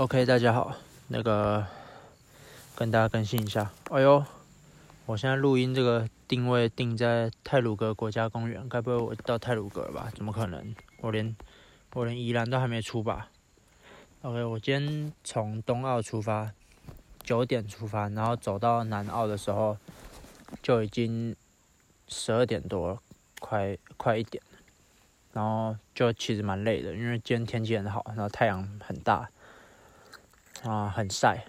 OK，大家好，那个跟大家更新一下。哎呦，我现在录音这个定位定在泰鲁格国家公园，该不会我到泰鲁格了吧？怎么可能？我连我连宜兰都还没出吧？OK，我今天从东澳出发，九点出发，然后走到南澳的时候就已经十二点多，快快一点，然后就其实蛮累的，因为今天天气很好，然后太阳很大。啊，很晒，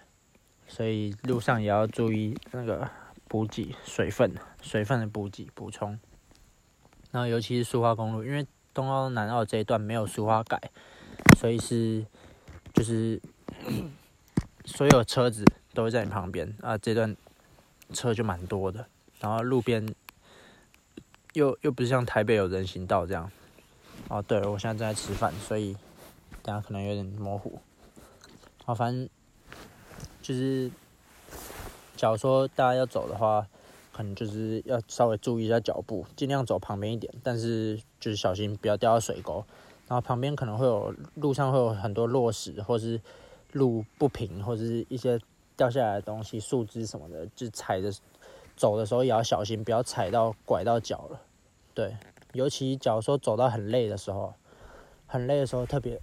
所以路上也要注意那个补给水分，水分的补给补充。然后尤其是苏花公路，因为东澳南澳这一段没有苏花改，所以是就是 所有车子都会在你旁边啊，这段车就蛮多的。然后路边又又不是像台北有人行道这样。哦，对了，我现在正在吃饭，所以等下可能有点模糊。好，反正就是，假如说大家要走的话，可能就是要稍微注意一下脚步，尽量走旁边一点，但是就是小心不要掉到水沟。然后旁边可能会有路上会有很多落石，或是路不平，或者是一些掉下来的东西、树枝什么的，就踩着走的时候也要小心，不要踩到拐到脚了。对，尤其假如说走到很累的时候，很累的时候特别。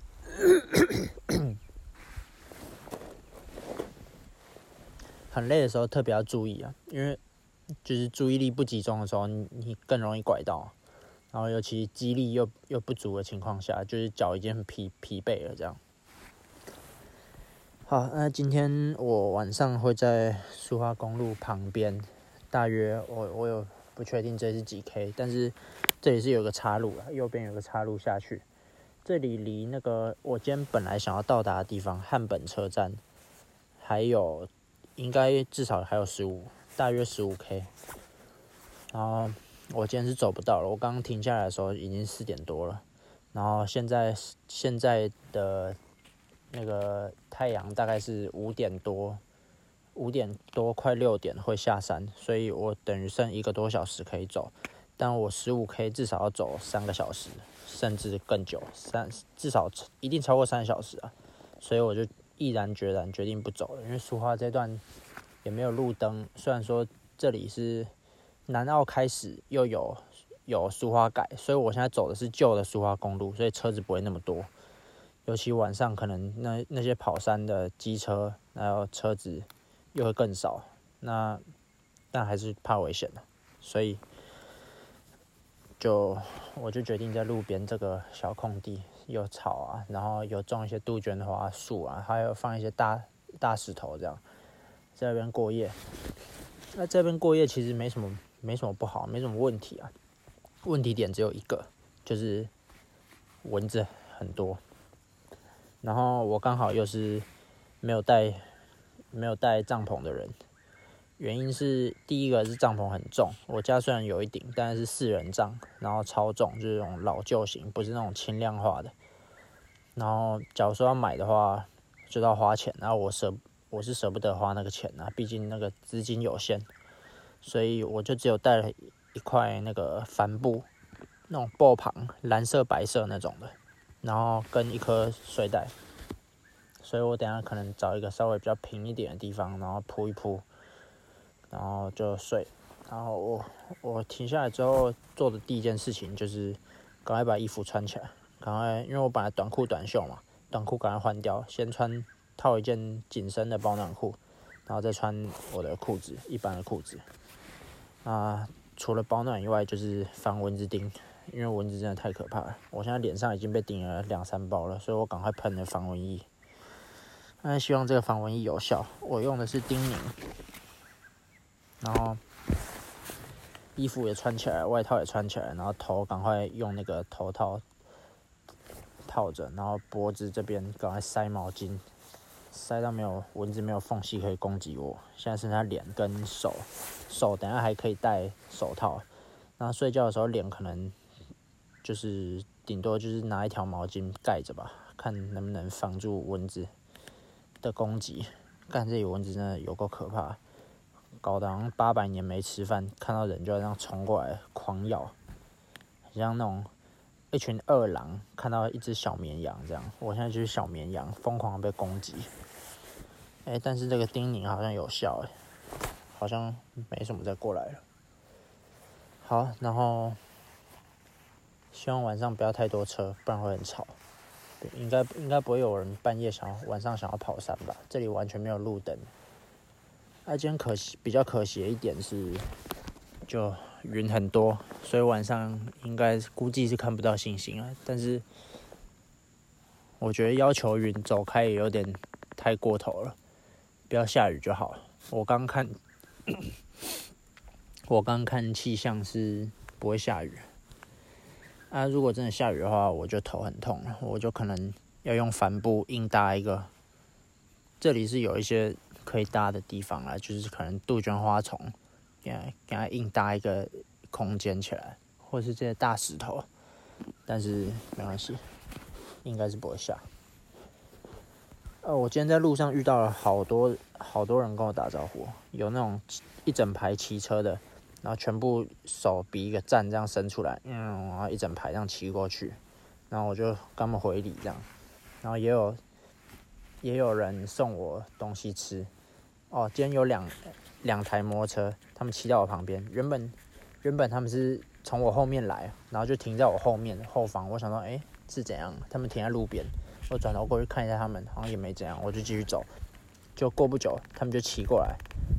很累的时候特别要注意啊，因为就是注意力不集中的时候，你你更容易拐到，然后尤其肌力又又不足的情况下，就是脚已经很疲疲惫了这样。好，那今天我晚上会在苏花公路旁边，大约我我有不确定这是几 K，但是这里是有个岔路了，右边有个岔路下去，这里离那个我今天本来想要到达的地方汉本车站还有。应该至少还有十五，大约十五 K。然后我今天是走不到了，我刚刚停下来的时候已经四点多了。然后现在现在的那个太阳大概是五点多，五点多快六点会下山，所以我等于剩一个多小时可以走。但我十五 K 至少要走三个小时，甚至更久，三至少一定超过三个小时啊。所以我就。毅然决然决定不走了，因为苏花这段也没有路灯。虽然说这里是南澳开始又有有苏花改，所以我现在走的是旧的苏花公路，所以车子不会那么多。尤其晚上可能那那些跑山的机车，还有车子又会更少。那但还是怕危险的，所以就我就决定在路边这个小空地。有草啊，然后有种一些杜鹃花树啊，还有放一些大大石头这样，在那边过夜。那这边过夜其实没什么，没什么不好，没什么问题啊。问题点只有一个，就是蚊子很多。然后我刚好又是没有带没有带帐篷的人。原因是第一个是帐篷很重，我家虽然有一顶，但是四人帐，然后超重，就是那种老旧型，不是那种轻量化的。然后假如说要买的话，就要花钱，然后我舍我是舍不得花那个钱啊，毕竟那个资金有限，所以我就只有带了一块那个帆布，那种布旁蓝色白色那种的，然后跟一颗睡袋，所以我等下可能找一个稍微比较平一点的地方，然后铺一铺。然后就睡，然后我我停下来之后做的第一件事情就是赶快把衣服穿起来，赶快，因为我本来短裤短袖嘛，短裤赶快换掉，先穿套一件紧身的保暖裤，然后再穿我的裤子，一般的裤子。啊，除了保暖以外，就是防蚊子叮，因为蚊子真的太可怕了，我现在脸上已经被叮了两三包了，所以我赶快喷了防蚊液。那希望这个防蚊液有效，我用的是叮宁。然后衣服也穿起来，外套也穿起来，然后头赶快用那个头套套着，然后脖子这边赶快塞毛巾，塞到没有蚊子没有缝隙可以攻击我。现在剩下脸跟手，手等下还可以戴手套。那睡觉的时候脸可能就是顶多就是拿一条毛巾盖着吧，看能不能防住蚊子的攻击。干这里蚊子真的有够可怕。搞得好像八百年没吃饭，看到人就要这样冲过来狂咬，像那种一群二狼看到一只小绵羊，这样，我现在就是小绵羊，疯狂被攻击。哎，但是这个叮咛好像有效，哎，好像没什么再过来了。好，然后希望晚上不要太多车，不然会很吵。应该应该不会有人半夜想晚上想要跑山吧？这里完全没有路灯。那今天可惜比较可惜的一点是，就云很多，所以晚上应该估计是看不到星星了。但是我觉得要求云走开也有点太过头了，不要下雨就好。我刚看，我刚看气象是不会下雨。啊，如果真的下雨的话，我就头很痛了，我就可能要用帆布硬搭一个。这里是有一些可以搭的地方啊，就是可能杜鹃花丛，给它给它硬搭一个空间起来，或者是这些大石头。但是没关系，应该是不会下。呃，我今天在路上遇到了好多好多人跟我打招呼，有那种一整排骑车的。然后全部手比一个赞，这样伸出来，嗯，然后一整排这样骑过去，然后我就跟他们回礼这样，然后也有也有人送我东西吃，哦，今天有两两台摩托车，他们骑到我旁边，原本原本他们是从我后面来，然后就停在我后面后方，我想说，哎，是怎样？他们停在路边，我转头过去看一下他们，好像也没怎样，我就继续走，就过不久，他们就骑过来，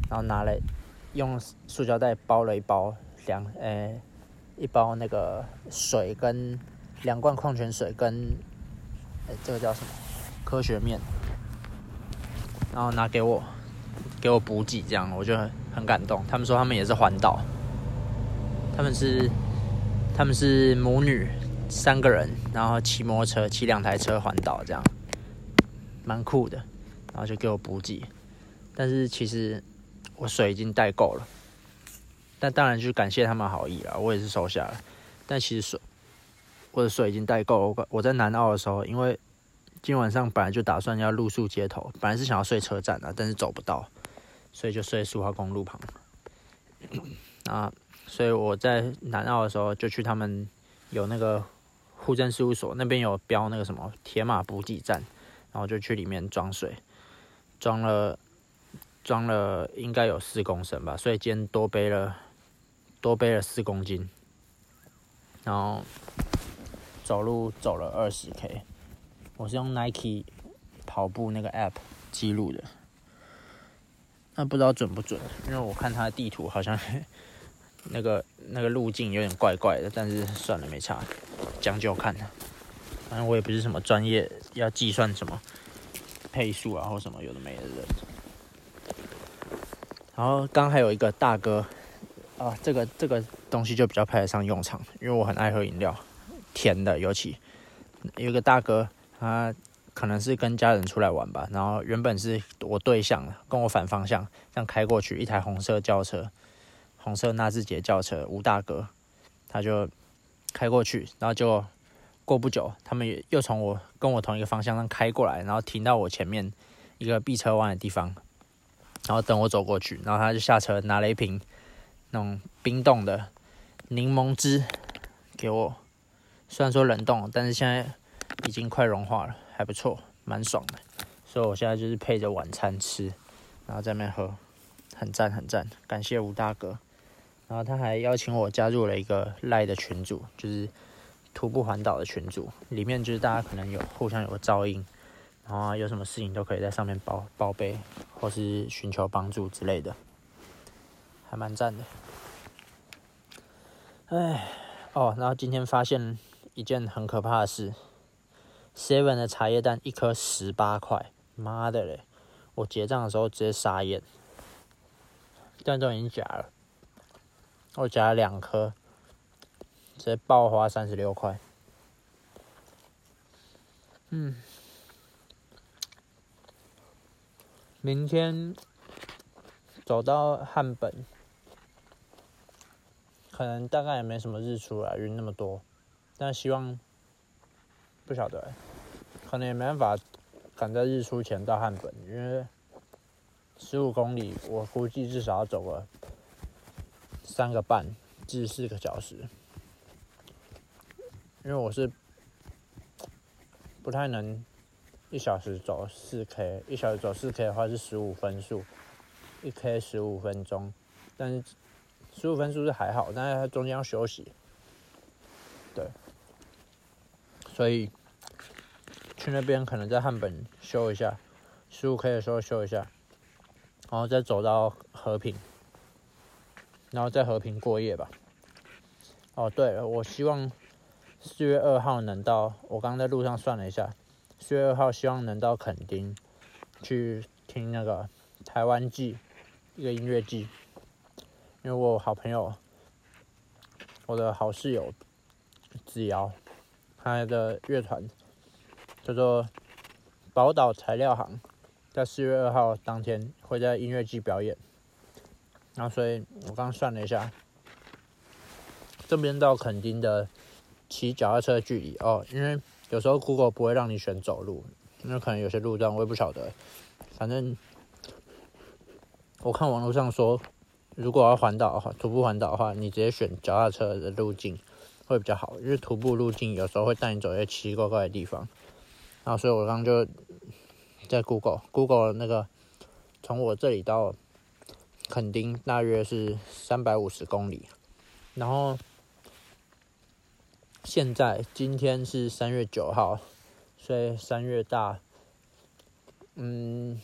然后拿了。用塑胶袋包了一包两呃一包那个水跟两罐矿泉水跟呃这个叫什么科学面，然后拿给我给我补给，这样我就很很感动。他们说他们也是环岛，他们是他们是母女三个人，然后骑摩托车骑两台车环岛，这样蛮酷的。然后就给我补给，但是其实。我水已经带够了，但当然就是感谢他们好意了，我也是收下了。但其实水，我的水已经带够了。我在南澳的时候，因为今晚上本来就打算要露宿街头，本来是想要睡车站的，但是走不到，所以就睡苏花公路旁。啊，所以我在南澳的时候就去他们有那个户政事务所那边有标那个什么铁马补给站，然后就去里面装水，装了。装了应该有四公升吧，所以今天多背了多背了四公斤，然后走路走了二十 K，我是用 Nike 跑步那个 App 记录的，那不知道准不准，因为我看它的地图好像 那个那个路径有点怪怪的，但是算了没差，将就看反正我也不是什么专业要计算什么配速啊或什么有的没的人。然后刚还有一个大哥，啊，这个这个东西就比较派得上用场，因为我很爱喝饮料，甜的尤其。有个大哥，他可能是跟家人出来玩吧，然后原本是我对象，跟我反方向这样开过去，一台红色轿车，红色纳智捷轿车，吴大哥，他就开过去，然后就过不久，他们又从我跟我同一个方向上开过来，然后停到我前面一个避车弯的地方。然后等我走过去，然后他就下车拿了一瓶那种冰冻的柠檬汁给我。虽然说冷冻，但是现在已经快融化了，还不错，蛮爽的。所以我现在就是配着晚餐吃，然后在那喝，很赞很赞。感谢吴大哥。然后他还邀请我加入了一个赖的群组，就是徒步环岛的群组，里面就是大家可能有互相有个照应。然后有什么事情都可以在上面报报备，或是寻求帮助之类的，还蛮赞的。哎，哦，然后今天发现一件很可怕的事，seven 的茶叶蛋一颗十八块，妈的嘞！我结账的时候直接傻眼，但都已经夹了，我夹了两颗，直接爆花三十六块。嗯。明天走到汉本，可能大概也没什么日出啊，云那么多，但希望不晓得，可能也没办法赶在日出前到汉本，因为十五公里，我估计至少要走个三个半至四个小时，因为我是不太能一小时走四 K，一小时走四 K 的话是十五分数，一 K 十五分钟，但是十五分数是还好，但是它中间要休息，对，所以去那边可能在汉本修一下，十五 K 的时候修一下，然后再走到和平，然后在和平过夜吧。哦，对了，我希望。四月二号能到，我刚刚在路上算了一下，四月二号希望能到垦丁去听那个台湾季一个音乐季，因为我好朋友，我的好室友子瑶，他的乐团叫做宝岛材料行，在四月二号当天会在音乐季表演，然后所以我刚算了一下，这边到垦丁的。骑脚踏车距离哦，因为有时候 Google 不会让你选走路，因为可能有些路段我也不晓得。反正我看网络上说，如果要环岛的话，徒步环岛的话，你直接选脚踏车的路径会比较好，因为徒步路径有时候会带你走一些奇奇怪怪的地方。然后所以我刚就在 Google Google 那个从我这里到垦丁大约是三百五十公里，然后。现在今天是三月九号，所以三月大，嗯，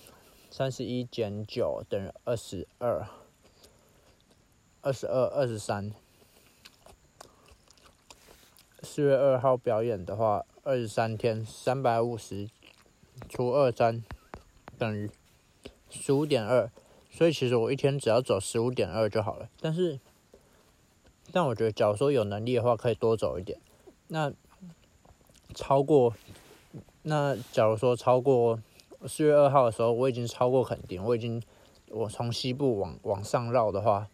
三十一减九等于二十二，二十二二十三。四月二号表演的话，二十三天三百五十除二三等于十五点二，所以其实我一天只要走十五点二就好了。但是，但我觉得，假如说有能力的话，可以多走一点。那超过，那假如说超过四月二号的时候，我已经超过垦丁，我已经我从西部往往上绕的话，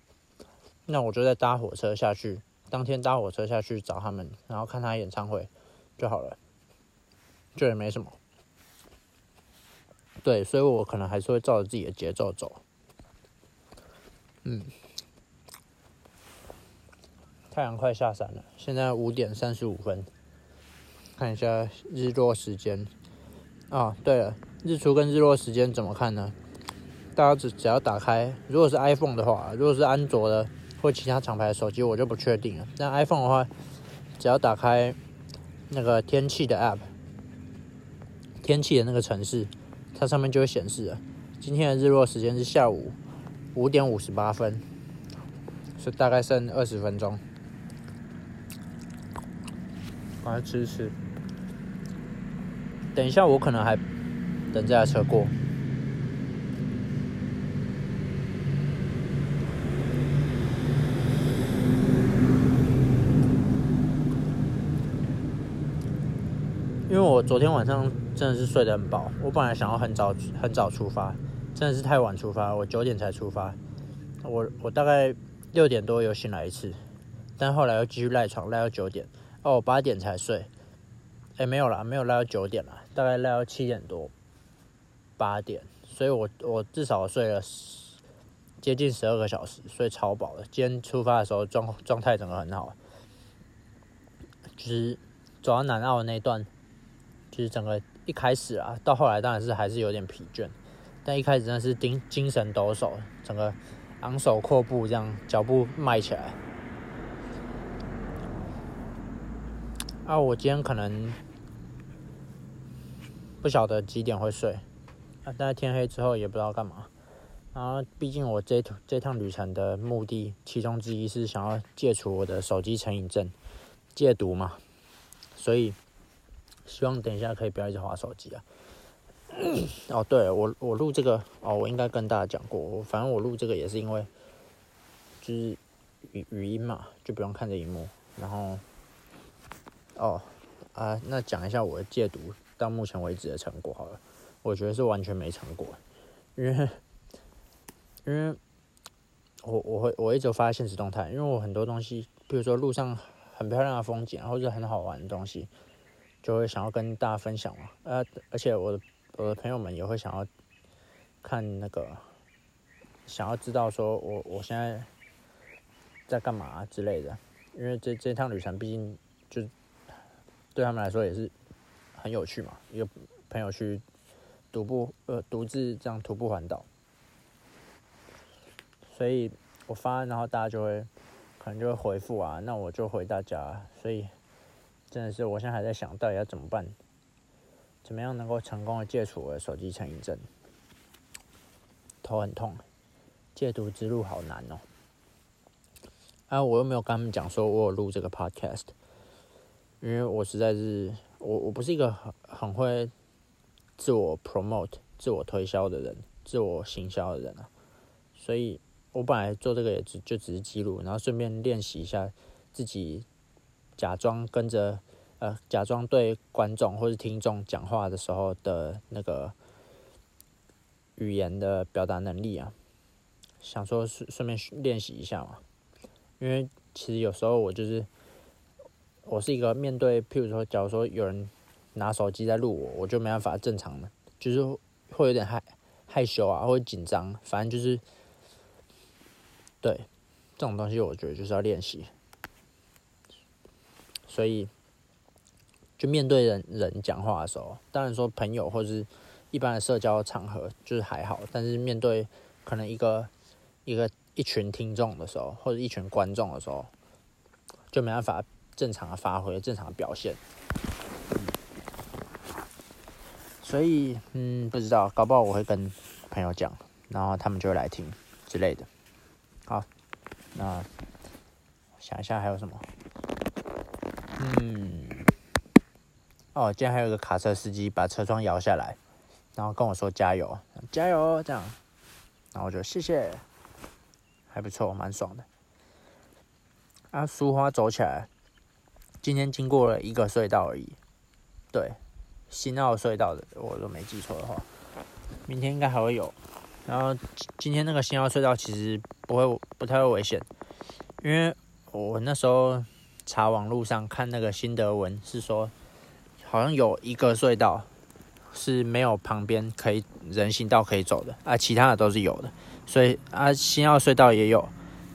那我就再搭火车下去，当天搭火车下去找他们，然后看他演唱会就好了，这也没什么。对，所以我可能还是会照着自己的节奏走。嗯。太阳快下山了，现在五点三十五分。看一下日落时间。啊，对了，日出跟日落时间怎么看呢？大家只只要打开，如果是 iPhone 的话，如果是安卓的或其他厂牌的手机，我就不确定了。但 iPhone 的话，只要打开那个天气的 App，天气的那个城市，它上面就会显示了。今天的日落时间是下午五点五十八分，是大概剩二十分钟。把它吃吃。等一下，我可能还等这台车过，因为昨天晚上真的是睡得很饱。我本来想要很早很早出发，真的是太晚出发，我九点才出发。我我大概六点多又醒来一次，但后来又继续赖床赖到九点。哦，我八点才睡，哎，没有啦，没有赖到九点啦，大概赖到七点多，八点，所以我我至少睡了接近十二个小时，睡超饱了。今天出发的时候状状态整个很好，就是走到南澳那段，就是整个一开始啊，到后来当然是还是有点疲倦，但一开始真的是精精神抖擞，整个昂首阔步这样，脚步迈起来。啊，我今天可能不晓得几点会睡，啊，但是天黑之后也不知道干嘛。然后，毕竟我这这趟旅程的目的，其中之一是想要戒除我的手机成瘾症，戒毒嘛。所以，希望等一下可以不要一直划手机啊。哦，对我我录这个哦，我应该跟大家讲过，我反正我录这个也是因为，就是语语音嘛，就不用看着荧幕，然后。哦，啊，那讲一下我的戒毒到目前为止的成果好了。我觉得是完全没成果，因为，因为，我我会我一直发现实动态，因为我很多东西，比如说路上很漂亮的风景，或者很好玩的东西，就会想要跟大家分享嘛。呃，而且我的我的朋友们也会想要看那个，想要知道说我我现在在干嘛之类的，因为这这趟旅程毕竟就。对他们来说也是很有趣嘛。一个朋友去独步呃独自这样徒步环岛，所以我发，然后大家就会可能就会回复啊，那我就回大家。所以真的是我现在还在想到底要怎么办，怎么样能够成功的戒除我的手机成瘾症。头很痛，戒毒之路好难哦。啊，我又没有跟他们讲说我有录这个 podcast，因为我实在是我我不是一个很很会自我 promote、自我推销的人，自我行销的人啊，所以我本来做这个也只就只是记录，然后顺便练习一下自己假装跟着呃假装对观众或是听众讲话的时候的那个。语言的表达能力啊，想说顺顺便练习一下嘛，因为其实有时候我就是，我是一个面对，譬如说，假如说有人拿手机在录我，我就没办法正常的，就是会有点害害羞啊，或者紧张，反正就是，对，这种东西我觉得就是要练习，所以就面对人人讲话的时候，当然说朋友或者是。一般的社交场合就是还好，但是面对可能一个一个一群听众的时候，或者一群观众的时候，就没办法正常的发挥、正常的表现。所以，嗯，不知道，搞不好我会跟朋友讲，然后他们就会来听之类的。好，那想一下还有什么？嗯，哦，今天还有个卡车司机把车窗摇下来。然后跟我说加油，加油这样，然后我就谢谢，还不错，蛮爽的。啊，苏花走起来，今天经过了一个隧道而已，对，新澳隧道的，我都没记错的话，明天应该还会有。然后今天那个新澳隧道其实不会不太会危险，因为我那时候查网络上看那个新德文是说，好像有一个隧道。是没有旁边可以人行道可以走的啊，其他的都是有的，所以啊，新澳隧道也有，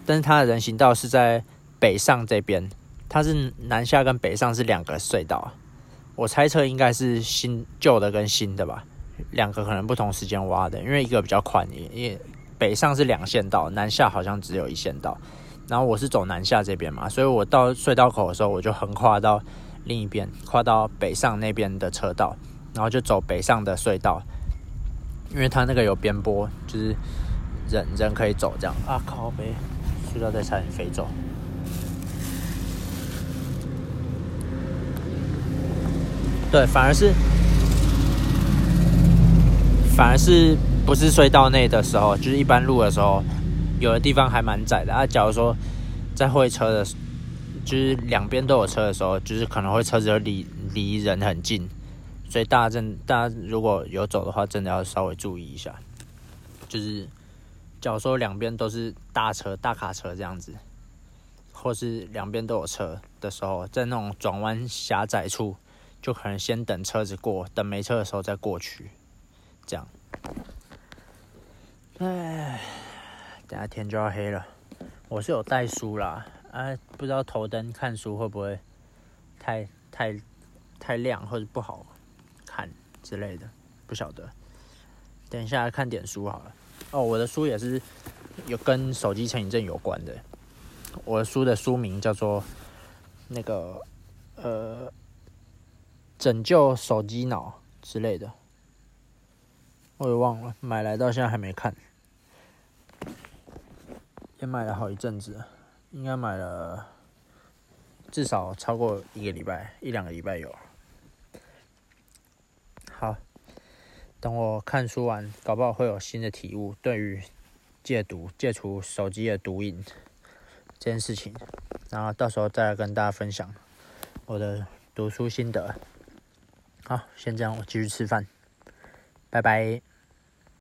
但是它的人行道是在北上这边，它是南下跟北上是两个隧道，我猜测应该是新旧的跟新的吧，两个可能不同时间挖的，因为一个比较宽，因为北上是两线道，南下好像只有一线道，然后我是走南下这边嘛，所以我到隧道口的时候，我就横跨到另一边，跨到北上那边的车道。然后就走北上的隧道，因为它那个有边坡，就是人人可以走这样啊。靠背，隧道在差点飞走。对，反而是反而是不是隧道内的时候，就是一般路的时候，有的地方还蛮窄的啊。假如说在会车的，就是两边都有车的时候，就是可能会车子离离人很近。所以大家真，大家如果有走的话，真的要稍微注意一下。就是，假如说两边都是大车、大卡车这样子，或是两边都有车的时候，在那种转弯狭窄处，就可能先等车子过，等没车的时候再过去，这样。唉，等下天就要黑了。我是有带书啦，啊，不知道头灯看书会不会太太太亮或者不好。看之类的，不晓得。等一下看点书好了。哦，我的书也是有跟手机成瘾症有关的。我的书的书名叫做那个呃，拯救手机脑之类的。我也忘了，买来到现在还没看。也买了好一阵子，应该买了至少超过一个礼拜，一两个礼拜有。好，等我看书完，搞不好会有新的体悟。对于戒毒、戒除手机的毒瘾这件事情，然后到时候再来跟大家分享我的读书心得。好，先这样，我继续吃饭，拜拜。